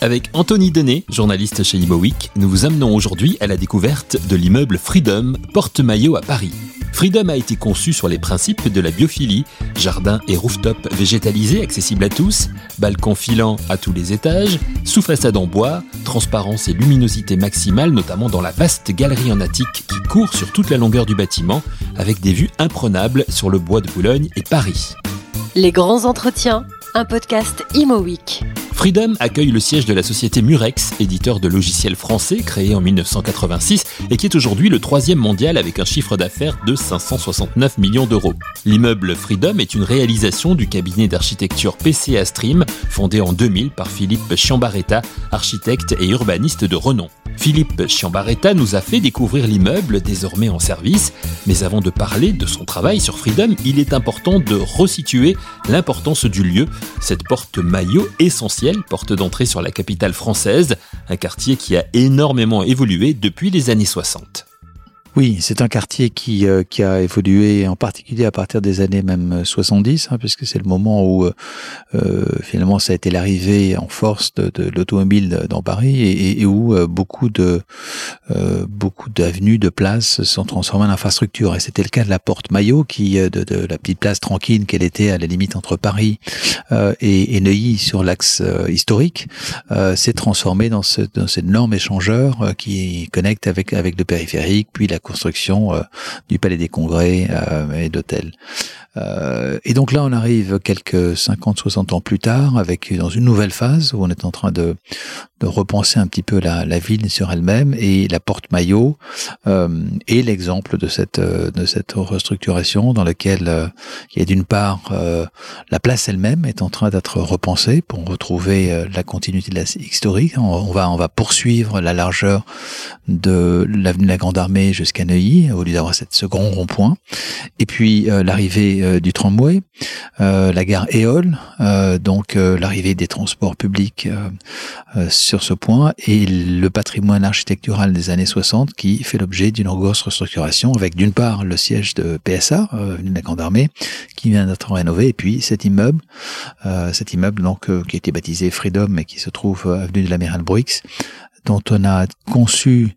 Avec Anthony Denet, journaliste chez Imoweek, nous vous amenons aujourd'hui à la découverte de l'immeuble Freedom, porte-maillot à Paris. Freedom a été conçu sur les principes de la biophilie, jardin et rooftop végétalisés accessibles à tous, balcon filant à tous les étages, sous-façade en bois, transparence et luminosité maximale notamment dans la vaste galerie en attique qui court sur toute la longueur du bâtiment avec des vues imprenables sur le bois de Boulogne et Paris. Les grands entretiens, un podcast Imo Week. Freedom accueille le siège de la société Murex, éditeur de logiciels français créé en 1986 et qui est aujourd'hui le troisième mondial avec un chiffre d'affaires de 569 millions d'euros. L'immeuble Freedom est une réalisation du cabinet d'architecture PCA Stream, fondé en 2000 par Philippe Chiambaretta, architecte et urbaniste de renom. Philippe Chiambaretta nous a fait découvrir l'immeuble désormais en service, mais avant de parler de son travail sur Freedom, il est important de resituer l'importance du lieu, cette porte maillot essentielle, porte d'entrée sur la capitale française, un quartier qui a énormément évolué depuis les années 60. Oui, c'est un quartier qui, euh, qui a évolué en particulier à partir des années même 70, hein, puisque c'est le moment où euh, euh, finalement ça a été l'arrivée en force de, l'automobile dans Paris et, où euh, beaucoup de beaucoup d'avenues, de places sont transformées en infrastructure. Et c'était le cas de la Porte Maillot, qui de, la petite place tranquille qu'elle était à la limite entre Paris et, et, Neuilly sur l'axe historique, s'est transformée dans, ce, dans cet énorme échangeur qui connecte avec avec le périphérique, puis la construction euh, du Palais des Congrès euh, et d'hôtels. Euh, et donc là, on arrive quelques 50, 60 ans plus tard, avec dans une nouvelle phase où on est en train de, repenser un petit peu la, ville sur elle-même et la porte maillot euh, est l'exemple de cette de cette restructuration dans laquelle euh, il y a d'une part euh, la place elle-même est en train d'être repensée pour retrouver euh, la continuité de la historique. On, on, va on va poursuivre la largeur de l'avenue de la Grande Armée jusqu'à Neuilly au lieu d'avoir cette ce grand rond-point. Et puis l'arrivée euh, du tramway, euh, la gare Éole, euh, donc l'arrivée des transports publics sur ce point, et le patrimoine architectural des années 60 qui fait l'objet d'une grosse restructuration avec d'une part le siège de PSA, de la Grande Armée, qui vient d'être rénové, et puis cet immeuble, cet immeuble donc qui a été baptisé Freedom et qui se trouve avenue de l'Amiral Bruix, dont on a conçu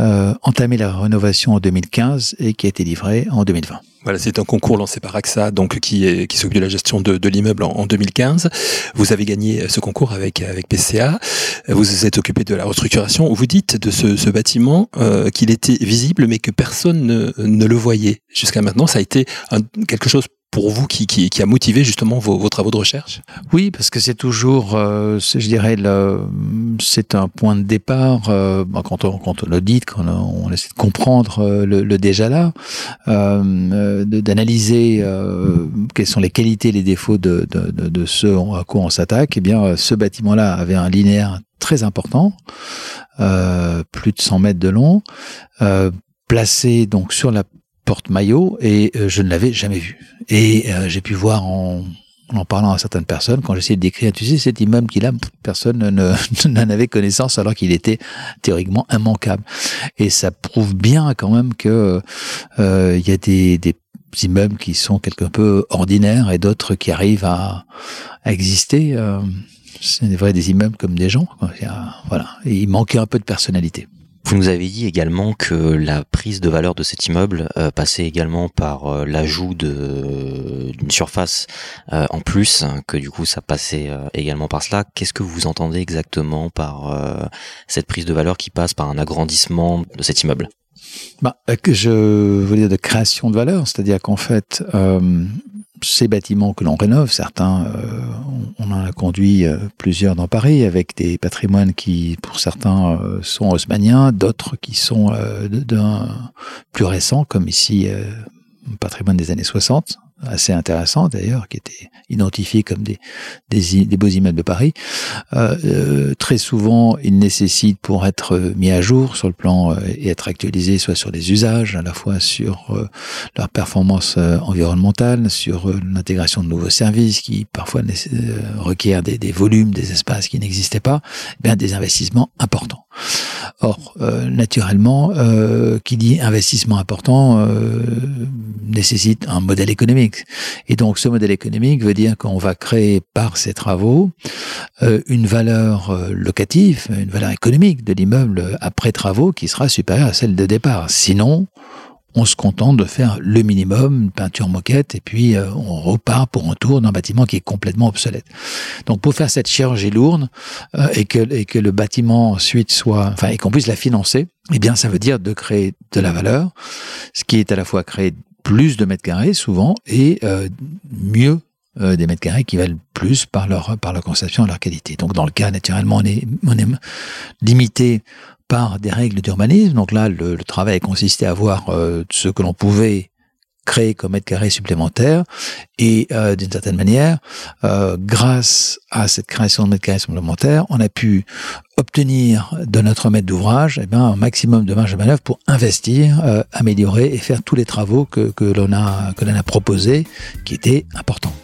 euh, entamé la rénovation en 2015 et qui a été livré en 2020. Voilà, c'est un concours lancé par AXA, donc qui, est, qui s'occupe de la gestion de, de l'immeuble en, en, 2015. Vous avez gagné ce concours avec avec PCA. Vous vous êtes occupé de la restructuration. Vous dites de ce, ce bâtiment euh, qu'il était visible, mais que personne ne, ne le voyait jusqu'à maintenant. Ça a été un, quelque chose pour vous qui, a motivé justement vos, travaux de recherche? Oui, parce que c'est toujours, euh, je dirais, c'est un point de départ euh, quand on, quand on l'audite, quand on, essaie de comprendre euh, le, déjà là, d'analyser quelles sont les qualités, les défauts de, de ce à quoi on s'attaque. Eh bien, ce bâtiment-là avait un linéaire très important, plus de 100 mètres de long, placé donc sur la porte-maillot et euh, je ne l'avais jamais vu. Et euh, j'ai pu voir en, en parlant à certaines personnes, quand j'essayais de décrire, tu sais, cet immeuble qu'il a, personne n'en avait connaissance alors qu'il était théoriquement immanquable. Et ça prouve bien quand même que euh, il y a des, des immeubles qui sont quelque peu ordinaires et d'autres qui arrivent à, à exister. Euh, c'est vrai des immeubles comme des gens. Quoi. Voilà. Et il manquait un peu de personnalité. Vous nous avez dit également que la prise de valeur de cet immeuble euh, passait également par euh, l'ajout d'une surface euh, en plus, que du coup ça passait euh, également par cela. Qu'est-ce que vous entendez exactement par euh, cette prise de valeur qui passe par un agrandissement de cet immeuble? Bah, je veux dire de création de valeur, c'est-à-dire qu'en fait, ces bâtiments que l'on rénove, certains, euh, on en a conduit euh, plusieurs dans Paris avec des patrimoines qui, pour certains, euh, sont haussmanniens, d'autres qui sont plus récent, comme ici, patrimoine des années 60, assez intéressant d'ailleurs, qui était identifié comme des, des, beaux immeubles de Paris. Euh, euh, très souvent, ils nécessitent pour être mis à jour sur le plan euh, et être actualisés, soit sur les usages, à la fois sur euh, leur performance euh, environnementale, sur euh, l'intégration de nouveaux services qui parfois requièrent des, des, volumes, des espaces qui n'existaient pas, eh bien des investissements importants. Or, naturellement, qui dit investissement important nécessite un modèle économique. Et donc, ce modèle économique veut dire qu'on va créer par ces travaux une valeur locative, une valeur économique de l'immeuble après travaux qui sera supérieure à celle de départ. Sinon, on se contente de faire le minimum, une peinture moquette, et puis euh, on repart pour un tour d'un bâtiment qui est complètement obsolète. Donc pour faire cette chirurgie lourde euh, et, que, et que le bâtiment ensuite soit, enfin, et qu'on puisse la financer, eh bien ça veut dire de créer de la valeur, ce qui est à la fois créer plus de mètres carrés souvent et euh, mieux des mètres carrés qui valent plus par leur conception et leur qualité. Donc dans le cas naturellement on est on est limité par des règles d'urbanisme. Donc là, le, travail consistait à voir euh, ce que l'on pouvait créer comme mètre carré supplémentaire et euh, d'une certaine manière, euh, grâce à cette création de mètres carrés supplémentaires, on a pu obtenir de notre maître d'ouvrage eh ben, un maximum de marge de manœuvre pour investir, améliorer et faire tous les travaux que l'on a proposés, qui étaient importants.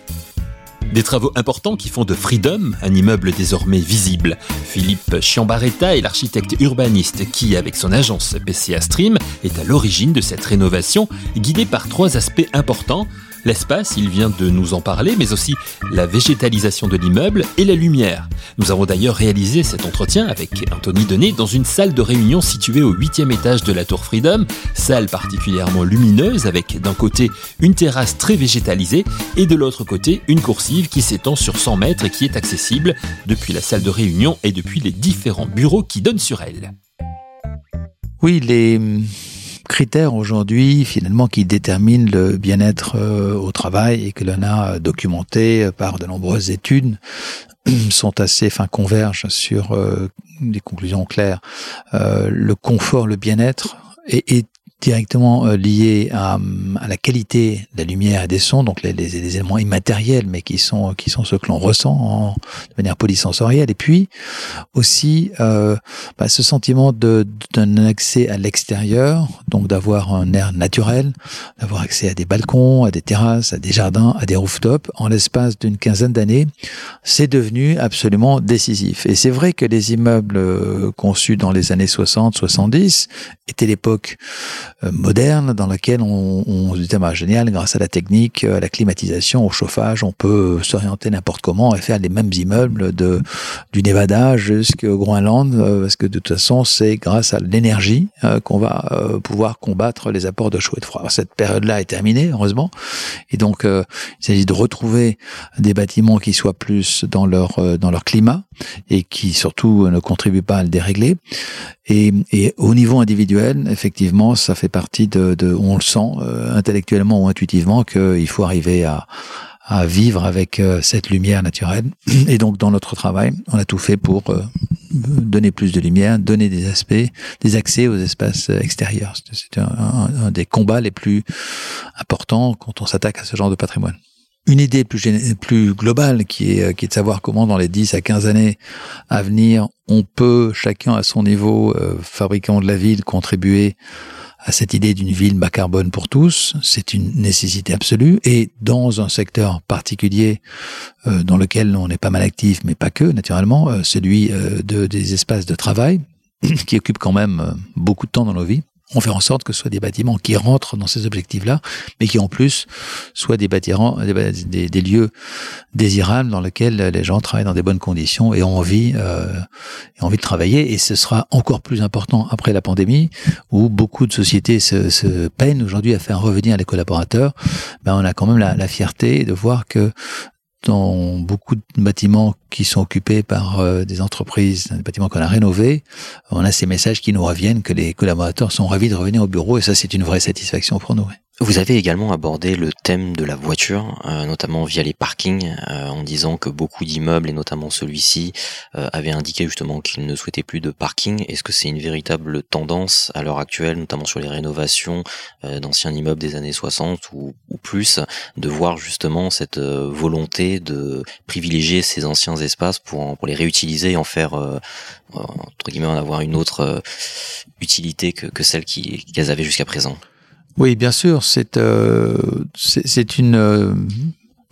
Des travaux importants qui font de Freedom un immeuble désormais visible. Philippe Chiambaretta est l'architecte urbaniste qui, avec son agence PCA Stream, est à l'origine de cette rénovation, guidée par trois aspects importants L'espace, il vient de nous en parler, mais aussi la végétalisation de l'immeuble et la lumière. Nous avons d'ailleurs réalisé cet entretien avec Anthony Denet dans une salle de réunion située au huitième étage de la Tour Freedom, salle particulièrement lumineuse avec d'un côté une terrasse très végétalisée et de l'autre côté une coursive qui s'étend sur 100 mètres et qui est accessible depuis la salle de réunion et depuis les différents bureaux qui donnent sur elle. Oui, les critères aujourd'hui finalement qui déterminent le bien-être euh, au travail et que l'on a documenté par de nombreuses études sont assez, enfin convergent sur euh, des conclusions claires. Euh, le confort, le bien-être est, est directement euh, lié à, à, la qualité de la lumière et des sons, donc les, éléments immatériels, mais qui sont qui sont ceux que l'on ressent en, de manière polysensorielle. Et puis aussi euh, bah, ce sentiment d'un accès à l'extérieur, donc d'avoir un air naturel, d'avoir accès à des balcons, à des terrasses, à des jardins, à des rooftops. En l'espace d'une quinzaine d'années, c'est devenu absolument décisif. Et c'est vrai que les immeubles euh, conçus dans les années 60-70 étaient l'époque moderne dans laquelle on, on se disait bah, génial grâce à la technique, à la climatisation, au chauffage, on peut s'orienter n'importe comment et faire les mêmes immeubles de du Nevada jusqu'au Groenland euh, parce que de toute façon c'est grâce à l'énergie euh, qu'on va pouvoir combattre les apports de chaud et de froid. cette période-là est terminée heureusement et donc il s'agit de retrouver des bâtiments qui soient plus dans leur dans leur climat et qui surtout ne contribuent pas à le dérégler. Et, et au niveau individuel, effectivement, ça fait partie de, on le sent euh, intellectuellement ou intuitivement qu'il faut arriver à, vivre avec euh, cette lumière naturelle. Et donc, dans notre travail, on a tout fait pour euh, donner plus de lumière, donner des aspects, des accès aux espaces extérieurs. C'est un, des combats les plus importants quand on s'attaque à ce genre de patrimoine une idée plus, plus globale qui est, qui est de savoir comment dans les 10 à 15 années à venir, on peut, chacun à son niveau, euh, fabricant de la ville, contribuer à cette idée d'une ville bas carbone pour tous. C'est une nécessité absolue. Et dans un secteur particulier euh, dans lequel on est pas mal actif, mais pas que, naturellement, euh, celui de, des espaces de travail, qui occupe quand même beaucoup de temps dans nos vies on fait en sorte que ce soit des bâtiments qui rentrent dans ces objectifs-là, mais qui en plus soient des bâtiments, des, des, lieux désirables dans lesquels les gens travaillent dans des bonnes conditions et ont envie, euh, ont envie de travailler. Et ce sera encore plus important après la pandémie, où beaucoup de sociétés se, se peinent aujourd'hui à faire revenir les collaborateurs. Ben, on a quand même la, la fierté de voir que dans beaucoup de bâtiments qui sont occupés par euh, des entreprises, des bâtiments qu'on a rénovés, on a ces messages qui nous reviennent que les collaborateurs sont ravis de revenir au bureau et ça c'est une vraie satisfaction pour nous. Vous avez également abordé le thème de la voiture, euh, notamment via les parkings, euh, en disant que beaucoup d'immeubles, et notamment celui-ci, euh, avaient indiqué justement qu'ils ne souhaitaient plus de parking. Est-ce que c'est une véritable tendance à l'heure actuelle, notamment sur les rénovations d'anciens immeubles des années 60 ou, ou, plus, de voir justement cette volonté de privilégier ces anciens espaces pour, pour les réutiliser et en faire, entre guillemets, en avoir une autre utilité que, que celle qu'elles avaient jusqu'à présent? Oui, bien sûr, c'est euh, c'est une euh,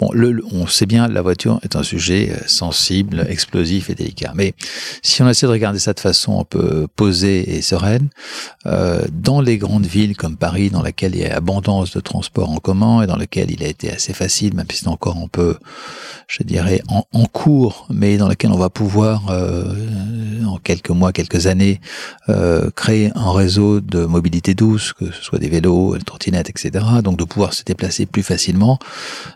Bon, le, on sait bien, la voiture est un sujet sensible, explosif et délicat. Mais si on essaie de regarder ça de façon un peu posée et sereine, euh, dans les grandes villes comme Paris, dans laquelle il y a abondance de transports en commun et dans lequel il a été assez facile, même si c'est encore un peu, je dirais, en, en, cours, mais dans lequel on va pouvoir, euh, en quelques mois, quelques années, euh, créer un réseau de mobilité douce, que ce soit des vélos, des trottinettes, etc. Donc de pouvoir se déplacer plus facilement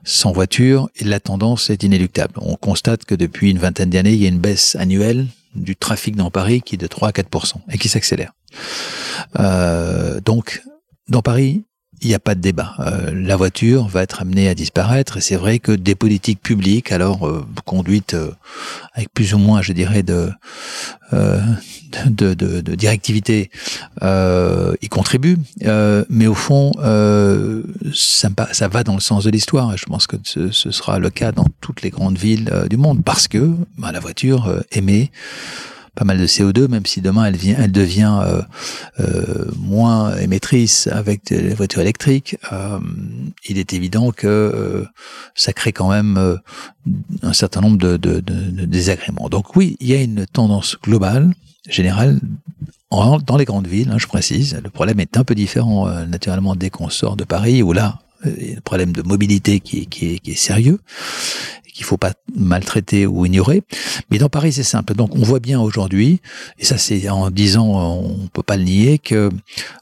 sans voiture. Et la tendance est inéluctable. On constate que depuis une vingtaine d'années, il y a une baisse annuelle du trafic dans Paris qui est de 3 à 4 et qui s'accélère. Euh, donc, dans Paris, il n'y a pas de débat. Euh, la voiture va être amenée à disparaître et c'est vrai que des politiques publiques, alors euh, conduites euh, avec plus ou moins, je dirais, de, euh, de, de, de, directivité, y contribuent. mais au fond, ça, ça, va dans le sens de l'histoire. Et je pense que ce, ce, sera le cas dans toutes les grandes villes du monde parce que bah, la voiture émet pas mal de CO2, même si demain elle, vient, elle devient euh, euh, moins émettrice avec des voitures électriques, euh, il est évident que ça crée quand même un certain nombre de, désagréments. Donc oui, il y a une tendance globale, générale, dans les grandes villes, hein, je précise. Le problème est un peu différent naturellement dès qu'on sort de Paris, où là, un problème de mobilité qui, qui, est, qui est sérieux qu'il faut pas maltraiter ou ignorer. Mais dans Paris, c'est simple. Donc, on voit bien aujourd'hui, et ça, c'est en disant, on peut pas le nier, que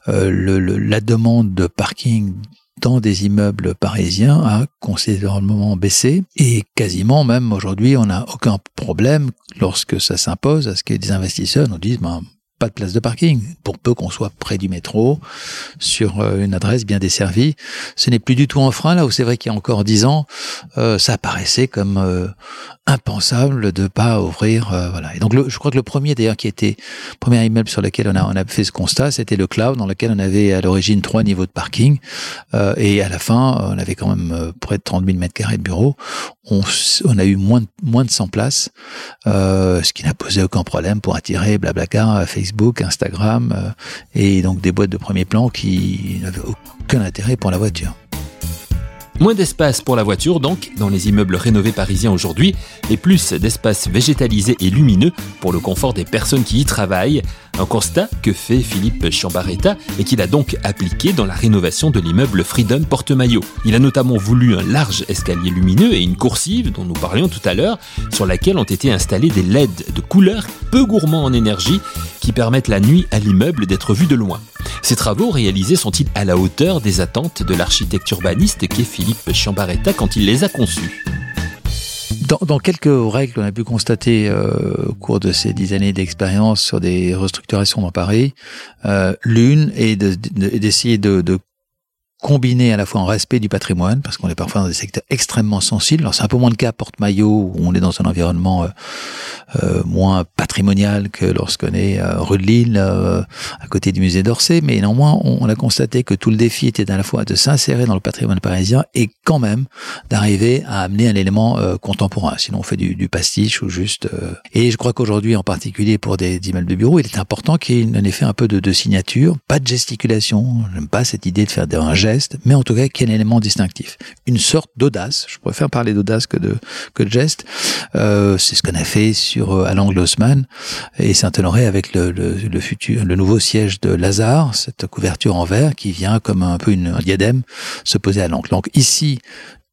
euh, la demande de parking dans des immeubles parisiens a considérablement baissé et quasiment même aujourd'hui on n'a aucun problème lorsque ça s'impose à ce que des investisseurs nous disent ben, pas de place de parking, pour peu qu'on soit près du métro, sur euh, une adresse bien desservie. Ce n'est plus du tout un frein, là où c'est vrai qu'il y a encore dix ans, euh, ça apparaissait comme euh, impensable de pas ouvrir. voilà. Et donc, je crois que le premier, d'ailleurs, qui était, premier immeuble sur lequel on a, on a fait ce constat, c'était le Cloud, dans lequel on avait à l'origine trois niveaux de parking. et à la fin, on avait quand même près de 30 000 mètres carrés de bureaux. On, on, a eu moins de, moins de 100 places, ce qui n'a posé aucun problème pour attirer Blablacar, Facebook, Facebook, Instagram, euh, et donc des boîtes de premier plan qui n'avaient aucun intérêt pour la voiture. Moins d'espace pour la voiture donc dans les immeubles rénovés parisiens aujourd'hui et plus d'espace végétalisé et lumineux pour le confort des personnes qui y travaillent. Un constat que fait Philippe Chambaretta et qu'il a donc appliqué dans la rénovation de l'immeuble Freedom Porte-Maillot. Il a notamment voulu un large escalier lumineux et une coursive dont nous parlions tout à l'heure sur laquelle ont été installés des LED de couleur peu gourmands en énergie qui permettent la nuit à l'immeuble d'être vu de loin. Ces travaux réalisés sont-ils à la hauteur des attentes de l'architecte urbaniste qu'est Chambaretta quand il les a conçus. Dans, quelques règles qu'on a pu constater euh, au cours de ces dix années d'expérience sur des restructurations dans Paris, euh, l'une est d'essayer de, de, de, combiner à la fois un respect du patrimoine, parce qu'on est parfois dans des secteurs extrêmement sensibles. Alors c'est un peu moins le cas à Porte-Maillot, où on est dans un environnement euh, euh moins patrimonial que lorsqu'on est euh, rue de Lille, à côté du musée d'Orsay, mais néanmoins on, a constaté que tout le défi était à la fois de s'insérer dans le patrimoine parisien et quand même d'arriver à amener un élément contemporain. Sinon on fait du, pastiche ou juste... Et je crois qu'aujourd'hui, en particulier pour des, des immeubles de bureaux, il est important qu'il y ait un effet un peu de, de signature, pas de gesticulation, j'aime pas cette idée de faire un geste mais en tout cas qui est un élément distinctif. Une sorte d'audace, je préfère parler d'audace que de, que geste, euh, c'est ce qu'on a fait sur euh, Alain Glossman et Saint-Honoré avec le, le, futur, le nouveau siège de Lazare, cette couverture en verre qui vient comme un peu une, un diadème se poser à l'angle. Donc ici, euh,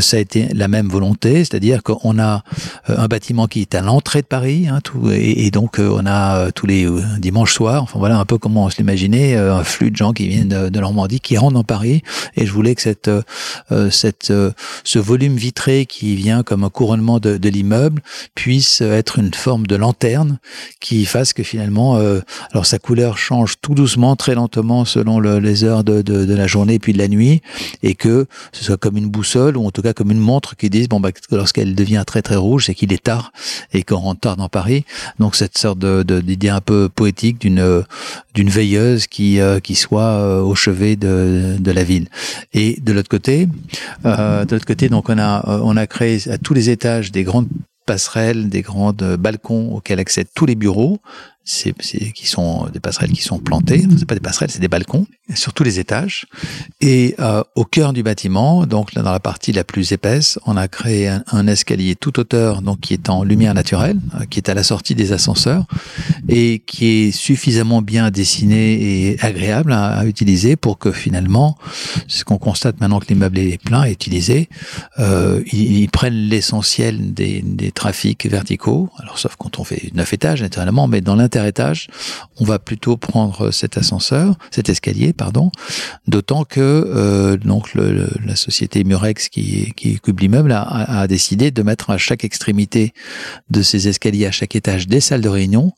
ça a été la même volonté, c'est-à-dire qu'on a euh, un bâtiment qui est à l'entrée de Paris, hein, tout, et, donc euh, on a tous les dimanches soirs, enfin voilà un peu comment on se l'imaginait, un flux de gens qui viennent de, Normandie, qui rentrent dans Paris, et je voulais que cette, cette, ce volume vitré qui vient comme un couronnement de, l'immeuble puisse être une forme de lanterne qui fasse que finalement, alors sa couleur change tout doucement, très lentement selon le, les heures de, de la journée puis de la nuit, et que ce soit comme une boussole en tout cas comme une montre qui disent bon bah lorsqu'elle devient très très rouge, c'est qu'il est tard et qu'on rentre tard dans Paris. Donc cette sorte d'idée un peu poétique d'une d'une veilleuse qui euh, soit euh, au chevet de la ville. Et de l'autre côté, euh, de l'autre côté, donc on a on a créé à tous les étages des grandes passerelles, des grands balcons auxquels accèdent tous les bureaux c'est, qui sont des passerelles qui sont plantées. C'est pas des passerelles, c'est des balcons sur tous les étages. Et euh, au cœur du bâtiment, donc dans la partie la plus épaisse, on a créé un, escalier tout hauteur, donc qui est en lumière naturelle, euh, qui est à la sortie des ascenseurs et qui est suffisamment bien dessiné et agréable à, utiliser pour que finalement, ce qu'on constate maintenant que l'immeuble est plein et utilisé, euh, ils, prennent l'essentiel des, trafics verticaux. Alors sauf quand on fait neuf étages naturellement, mais dans l'interétage, on va plutôt prendre cet ascenseur, cet escalier, pardon, d'autant que euh, donc le, la société Murex qui, qui occupe l'immeuble a, a, décidé de mettre à chaque extrémité de ces escaliers, à chaque étage, des salles de réunion.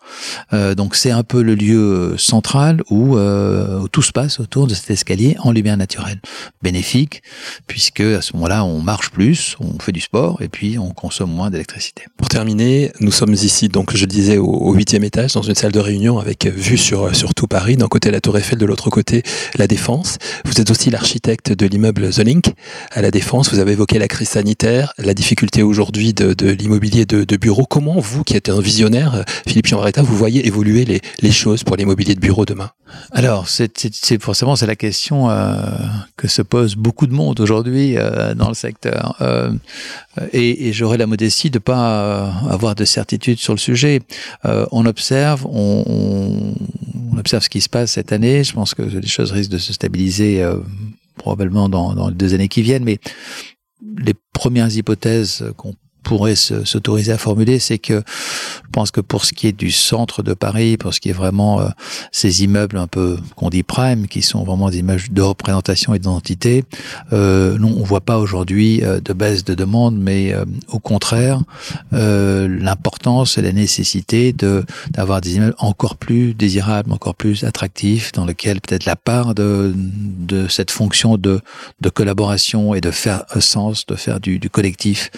Euh, donc c'est un peu le lieu central où, euh, où, tout se passe autour de cet escalier en lumière naturelle, bénéfique puisque à ce moment-là on marche plus, on fait du sport et puis on consomme moins d'électricité. Pour terminer, nous sommes ici donc je disais au huitième étage une salle de réunion avec vue sur sur tout Paris, d'un côté la Tour Eiffel, de l'autre côté la Défense. Vous êtes aussi l'architecte de l'immeuble The Link à la Défense. Vous avez évoqué la crise sanitaire, la difficulté aujourd'hui de, de l'immobilier de, de bureau. Comment vous, qui êtes un visionnaire, Philippe Chambaretta, vous voyez évoluer les, les choses pour l'immobilier de bureau demain? Alors, c'est forcément c'est la question euh, que se pose beaucoup de monde aujourd'hui euh, dans le secteur. Euh, et, j'aurais la modestie de pas avoir de certitude sur le sujet. On observe, on, observe ce qui se passe cette année. Je pense que les choses risquent de se stabiliser probablement dans, dans les deux années qui viennent, mais les premières hypothèses qu'on pourrait s'autoriser à formuler, c'est que je pense que pour ce qui est du centre de Paris, pour ce qui est vraiment euh, ces immeubles un peu qu'on dit prime, qui sont vraiment des images de représentation et d'identité, euh, non, on voit pas aujourd'hui euh, de baisse de demande, mais euh, au contraire, l'importance et la nécessité de d'avoir des immeubles encore plus désirables, encore plus attractifs, dans lesquels peut-être la part de de cette fonction de de collaboration et de faire sens, de faire du, du collectif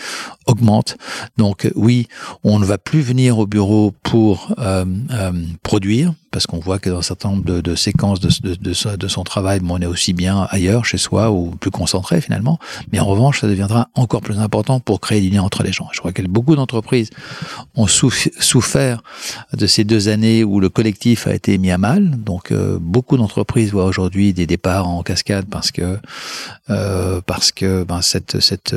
augmente. Donc oui, on ne va plus venir au bureau pour euh, euh, produire, parce qu'on voit que dans un certain nombre de, séquences de, de, son travail, on est aussi bien ailleurs, chez soi, ou plus concentré finalement. Mais en revanche, ça deviendra encore plus important pour créer du lien entre les gens. Je crois que beaucoup d'entreprises ont souffert de ces deux années où le collectif a été mis à mal. Donc euh, beaucoup d'entreprises voient aujourd'hui des départs en cascade parce que euh, parce que ben, cette cette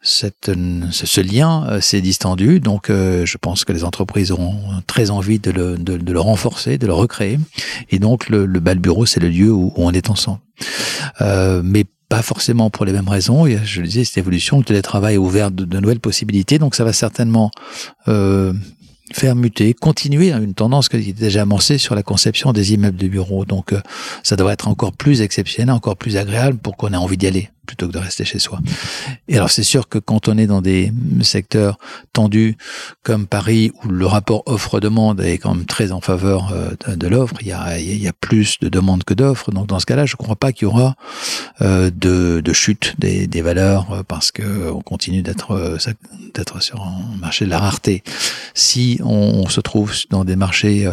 cette ce lien euh, s'est distendu. Donc euh, je pense que les entreprises auront très envie de le, de le renforcer de le recréer. Et donc le, le bal bureau, c'est le lieu où, on est ensemble. Euh, mais pas forcément pour les mêmes raisons. Et je le disais, cette évolution, le télétravail a ouvert de, de nouvelles possibilités. Donc ça va certainement euh, faire muter, continuer une tendance qui est déjà amorcée sur la conception des immeubles de bureaux. Donc euh, ça devrait être encore plus exceptionnel, encore plus agréable pour qu'on ait envie d'y aller plutôt que de rester chez soi. Et alors c'est sûr que quand on est dans des secteurs tendus comme Paris où le rapport offre-demande est quand même très en faveur euh, de l'offre, il y a, plus de demandes que d'offres. Donc dans ce cas-là, je ne crois pas qu'il y aura euh, de, chute des, valeurs parce que on continue d'être d'être sur un marché de la rareté. Si on, se trouve dans des marchés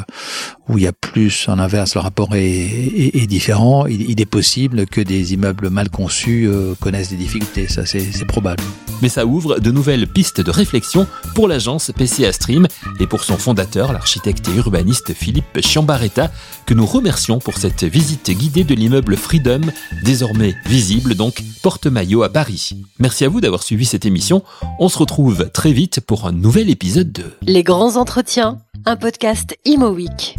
où il y a plus, en inverse, le rapport est, différent, il, il, est possible que des immeubles mal conçus connaissent des difficultés, ça c'est probable. Mais ça ouvre de nouvelles pistes de réflexion pour l'agence PCA Stream et pour son fondateur, l'architecte et urbaniste Philippe Chiambaretta, que nous remercions pour cette visite guidée de l'immeuble Freedom, désormais visible donc porte-maillot à Paris. Merci à vous d'avoir suivi cette émission. On se retrouve très vite pour un nouvel épisode de Les grands entretiens, un podcast Imo Week.